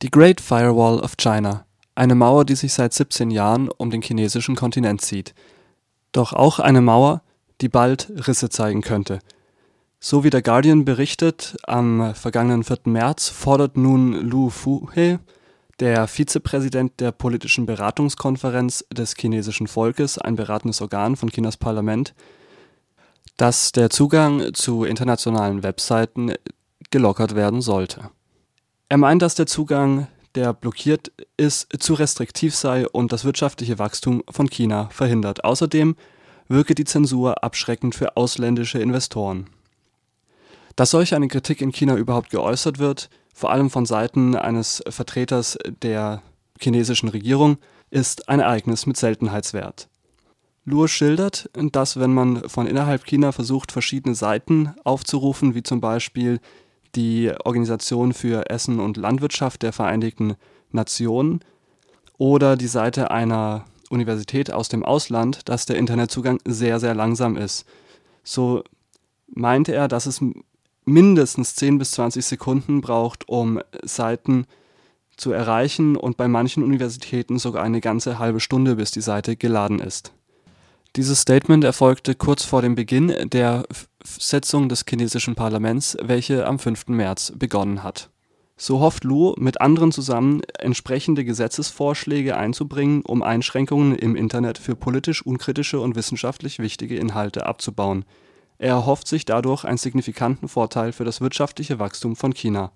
Die Great Firewall of China, eine Mauer, die sich seit 17 Jahren um den chinesischen Kontinent zieht. Doch auch eine Mauer, die bald Risse zeigen könnte. So wie der Guardian berichtet, am vergangenen 4. März fordert nun Lu Fuhe, der Vizepräsident der Politischen Beratungskonferenz des chinesischen Volkes, ein beratendes Organ von Chinas Parlament, dass der Zugang zu internationalen Webseiten gelockert werden sollte. Er meint, dass der Zugang, der blockiert ist, zu restriktiv sei und das wirtschaftliche Wachstum von China verhindert. Außerdem wirke die Zensur abschreckend für ausländische Investoren. Dass solch eine Kritik in China überhaupt geäußert wird, vor allem von Seiten eines Vertreters der chinesischen Regierung, ist ein Ereignis mit Seltenheitswert. Luo schildert, dass wenn man von innerhalb China versucht, verschiedene Seiten aufzurufen, wie zum Beispiel die Organisation für Essen und Landwirtschaft der Vereinigten Nationen oder die Seite einer Universität aus dem Ausland, dass der Internetzugang sehr, sehr langsam ist. So meinte er, dass es mindestens 10 bis 20 Sekunden braucht, um Seiten zu erreichen und bei manchen Universitäten sogar eine ganze halbe Stunde, bis die Seite geladen ist. Dieses Statement erfolgte kurz vor dem Beginn der Sitzung des chinesischen Parlaments, welche am 5. März begonnen hat. So hofft Lu, mit anderen zusammen entsprechende Gesetzesvorschläge einzubringen, um Einschränkungen im Internet für politisch unkritische und wissenschaftlich wichtige Inhalte abzubauen. Er erhofft sich dadurch einen signifikanten Vorteil für das wirtschaftliche Wachstum von China.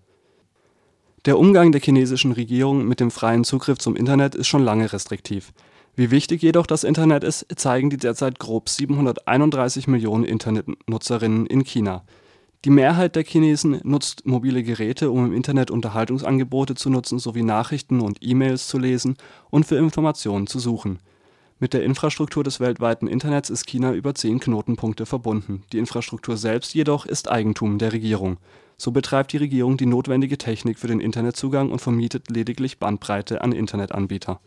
Der Umgang der chinesischen Regierung mit dem freien Zugriff zum Internet ist schon lange restriktiv. Wie wichtig jedoch das Internet ist, zeigen die derzeit grob 731 Millionen Internetnutzerinnen in China. Die Mehrheit der Chinesen nutzt mobile Geräte, um im Internet Unterhaltungsangebote zu nutzen sowie Nachrichten und E-Mails zu lesen und für Informationen zu suchen. Mit der Infrastruktur des weltweiten Internets ist China über zehn Knotenpunkte verbunden, die Infrastruktur selbst jedoch ist Eigentum der Regierung. So betreibt die Regierung die notwendige Technik für den Internetzugang und vermietet lediglich Bandbreite an Internetanbieter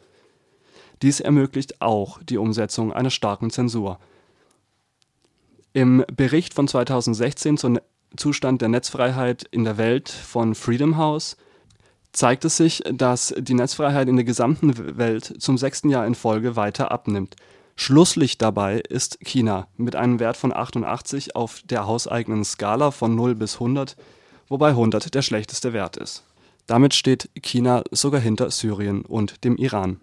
dies ermöglicht auch die Umsetzung einer starken Zensur. Im Bericht von 2016 zum Zustand der Netzfreiheit in der Welt von Freedom House zeigt es sich, dass die Netzfreiheit in der gesamten Welt zum sechsten Jahr in Folge weiter abnimmt. Schlusslicht dabei ist China mit einem Wert von 88 auf der hauseigenen Skala von 0 bis 100, wobei 100 der schlechteste Wert ist. Damit steht China sogar hinter Syrien und dem Iran.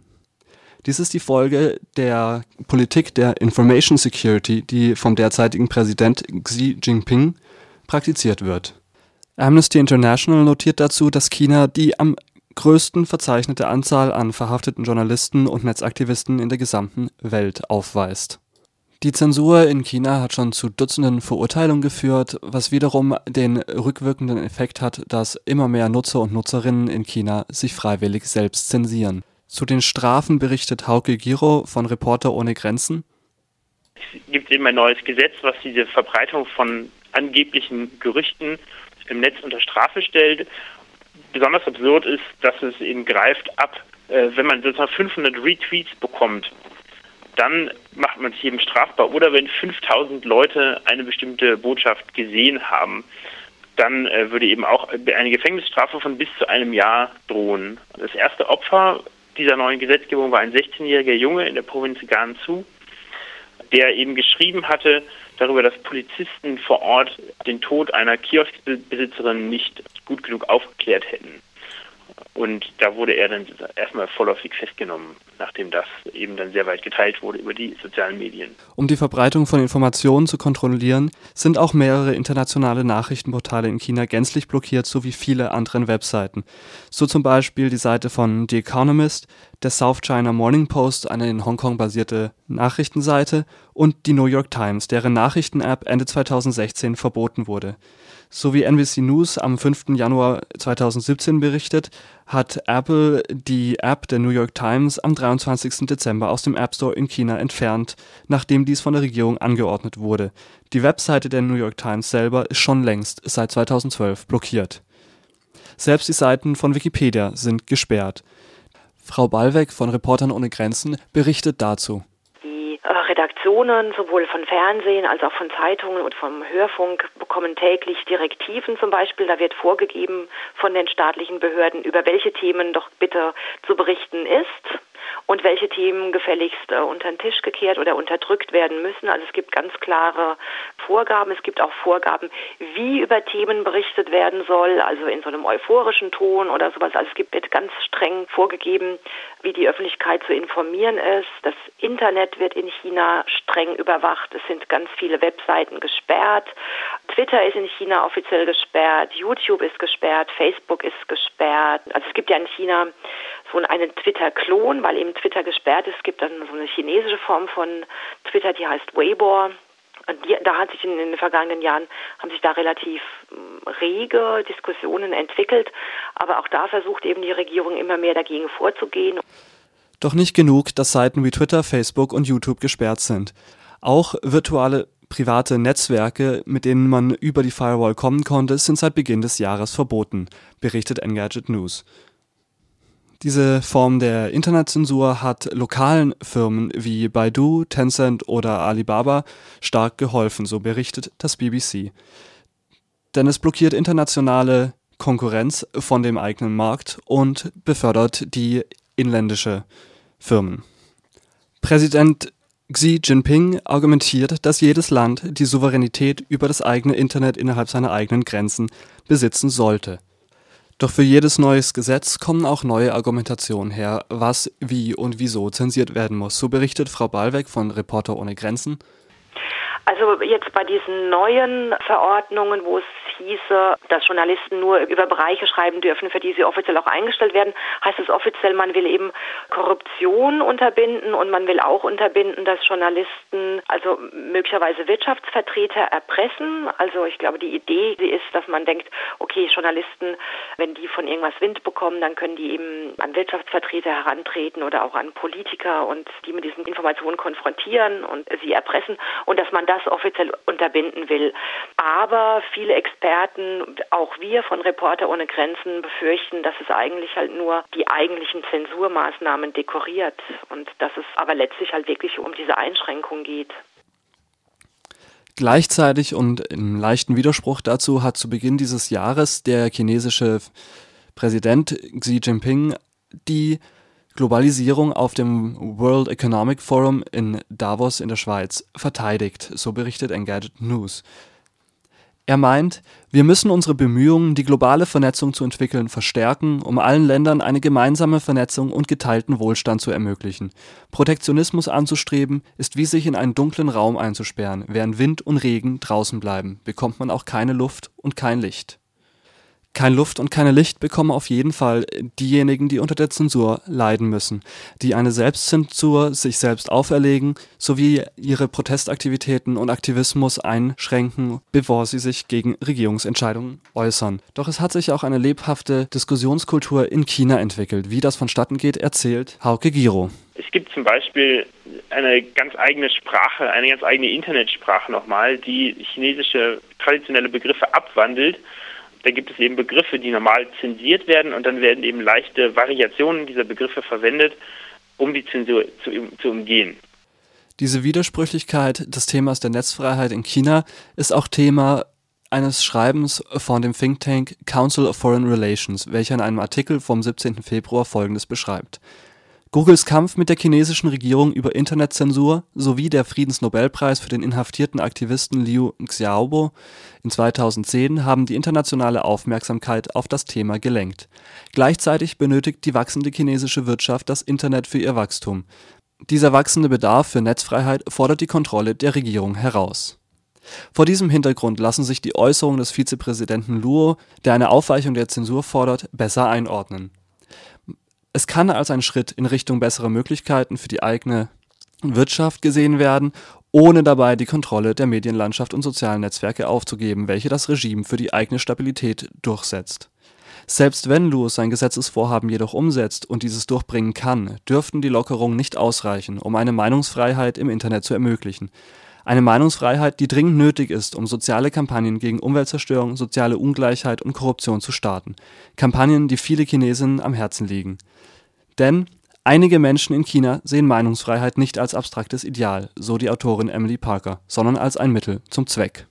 Dies ist die Folge der Politik der Information Security, die vom derzeitigen Präsident Xi Jinping praktiziert wird. Amnesty International notiert dazu, dass China die am größten verzeichnete Anzahl an verhafteten Journalisten und Netzaktivisten in der gesamten Welt aufweist. Die Zensur in China hat schon zu Dutzenden Verurteilungen geführt, was wiederum den rückwirkenden Effekt hat, dass immer mehr Nutzer und Nutzerinnen in China sich freiwillig selbst zensieren. Zu den Strafen berichtet Hauke Giro von Reporter ohne Grenzen. Es gibt eben ein neues Gesetz, was diese Verbreitung von angeblichen Gerüchten im Netz unter Strafe stellt. Besonders absurd ist, dass es eben greift ab, äh, wenn man sozusagen 500 Retweets bekommt, dann macht man sich eben strafbar. Oder wenn 5000 Leute eine bestimmte Botschaft gesehen haben, dann äh, würde eben auch eine Gefängnisstrafe von bis zu einem Jahr drohen. Das erste Opfer dieser neuen Gesetzgebung war ein 16-jähriger Junge in der Provinz Gansu, der eben geschrieben hatte darüber, dass Polizisten vor Ort den Tod einer Kioskbesitzerin nicht gut genug aufgeklärt hätten. Und da wurde er dann erstmal vorläufig festgenommen, nachdem das eben dann sehr weit geteilt wurde über die sozialen Medien. Um die Verbreitung von Informationen zu kontrollieren, sind auch mehrere internationale Nachrichtenportale in China gänzlich blockiert, sowie viele andere Webseiten. So zum Beispiel die Seite von The Economist, der South China Morning Post, eine in Hongkong basierte Nachrichtenseite, und die New York Times, deren Nachrichten-App Ende 2016 verboten wurde. So wie NBC News am 5. Januar 2017 berichtet, hat Apple die App der New York Times am 23. Dezember aus dem App Store in China entfernt, nachdem dies von der Regierung angeordnet wurde. Die Webseite der New York Times selber ist schon längst seit 2012 blockiert. Selbst die Seiten von Wikipedia sind gesperrt. Frau Ballweg von Reportern ohne Grenzen berichtet dazu. Die äh, Redaktionen, sowohl von Fernsehen als auch von Zeitungen und vom Hörfunk, bekommen täglich Direktiven zum Beispiel. Da wird vorgegeben von den staatlichen Behörden, über welche Themen doch bitte zu berichten ist und welche Themen gefälligst äh, unter den Tisch gekehrt oder unterdrückt werden müssen. Also es gibt ganz klare Vorgaben. Es gibt auch Vorgaben, wie über Themen berichtet werden soll, also in so einem euphorischen Ton oder sowas. Also es gibt ganz streng vorgegeben, wie die Öffentlichkeit zu informieren ist. Das Internet wird in China streng überwacht. Es sind ganz viele Webseiten gesperrt. Twitter ist in China offiziell gesperrt. YouTube ist gesperrt. Facebook ist gesperrt. Also es gibt ja in China so einen Twitter-Klon, weil eben Twitter gesperrt ist. Es gibt dann so eine chinesische Form von Twitter, die heißt Weibo. Und die, da hat sich in, in, den vergangenen Jahren haben sich da relativ mm, rege Diskussionen entwickelt, aber auch da versucht eben die Regierung immer mehr dagegen vorzugehen. Doch nicht genug, dass Seiten wie Twitter, Facebook und YouTube gesperrt sind. Auch virtuelle private Netzwerke, mit denen man über die Firewall kommen konnte, sind seit Beginn des Jahres verboten, berichtet Engadget News. Diese Form der Internetzensur hat lokalen Firmen wie Baidu, Tencent oder Alibaba stark geholfen, so berichtet das BBC. Denn es blockiert internationale Konkurrenz von dem eigenen Markt und befördert die inländische Firmen. Präsident Xi Jinping argumentiert, dass jedes Land die Souveränität über das eigene Internet innerhalb seiner eigenen Grenzen besitzen sollte. Doch für jedes neues Gesetz kommen auch neue Argumentationen her, was, wie und wieso zensiert werden muss. So berichtet Frau Ballweg von Reporter ohne Grenzen. Also jetzt bei diesen neuen Verordnungen, wo es hieße, dass Journalisten nur über Bereiche schreiben dürfen, für die sie offiziell auch eingestellt werden, heißt es offiziell, man will eben Korruption unterbinden und man will auch unterbinden, dass Journalisten, also möglicherweise Wirtschaftsvertreter erpressen. Also ich glaube, die Idee ist, dass man denkt, okay, Journalisten, wenn die von irgendwas Wind bekommen, dann können die eben an Wirtschaftsvertreter herantreten oder auch an Politiker und die mit diesen Informationen konfrontieren und sie erpressen und dass man das offiziell unterbinden will. Aber viele Experten, auch wir von Reporter ohne Grenzen, befürchten, dass es eigentlich halt nur die eigentlichen Zensurmaßnahmen dekoriert und dass es aber letztlich halt wirklich um diese Einschränkung geht. Gleichzeitig und im leichten Widerspruch dazu hat zu Beginn dieses Jahres der chinesische Präsident Xi Jinping die Globalisierung auf dem World Economic Forum in Davos in der Schweiz verteidigt, so berichtet Engadget News. Er meint, wir müssen unsere Bemühungen, die globale Vernetzung zu entwickeln, verstärken, um allen Ländern eine gemeinsame Vernetzung und geteilten Wohlstand zu ermöglichen. Protektionismus anzustreben, ist wie sich in einen dunklen Raum einzusperren. Während Wind und Regen draußen bleiben, bekommt man auch keine Luft und kein Licht. Kein Luft und keine Licht bekommen auf jeden Fall diejenigen, die unter der Zensur leiden müssen, die eine Selbstzensur sich selbst auferlegen, sowie ihre Protestaktivitäten und Aktivismus einschränken, bevor sie sich gegen Regierungsentscheidungen äußern. Doch es hat sich auch eine lebhafte Diskussionskultur in China entwickelt. Wie das vonstatten geht, erzählt Hauke Giro. Es gibt zum Beispiel eine ganz eigene Sprache, eine ganz eigene Internetsprache nochmal, die chinesische traditionelle Begriffe abwandelt da gibt es eben Begriffe, die normal zensiert werden und dann werden eben leichte Variationen dieser Begriffe verwendet, um die Zensur zu, zu umgehen. Diese Widersprüchlichkeit des Themas der Netzfreiheit in China ist auch Thema eines Schreibens von dem Think Tank Council of Foreign Relations, welcher in einem Artikel vom 17. Februar folgendes beschreibt. Googles Kampf mit der chinesischen Regierung über Internetzensur sowie der Friedensnobelpreis für den inhaftierten Aktivisten Liu Xiaobo in 2010 haben die internationale Aufmerksamkeit auf das Thema gelenkt. Gleichzeitig benötigt die wachsende chinesische Wirtschaft das Internet für ihr Wachstum. Dieser wachsende Bedarf für Netzfreiheit fordert die Kontrolle der Regierung heraus. Vor diesem Hintergrund lassen sich die Äußerungen des Vizepräsidenten Luo, der eine Aufweichung der Zensur fordert, besser einordnen es kann als ein Schritt in Richtung bessere Möglichkeiten für die eigene Wirtschaft gesehen werden, ohne dabei die Kontrolle der Medienlandschaft und sozialen Netzwerke aufzugeben, welche das Regime für die eigene Stabilität durchsetzt. Selbst wenn Lewis sein Gesetzesvorhaben jedoch umsetzt und dieses durchbringen kann, dürften die Lockerungen nicht ausreichen, um eine Meinungsfreiheit im Internet zu ermöglichen. Eine Meinungsfreiheit, die dringend nötig ist, um soziale Kampagnen gegen Umweltzerstörung, soziale Ungleichheit und Korruption zu starten. Kampagnen, die viele Chinesinnen am Herzen liegen. Denn Einige Menschen in China sehen Meinungsfreiheit nicht als abstraktes Ideal, so die Autorin Emily Parker, sondern als ein Mittel zum Zweck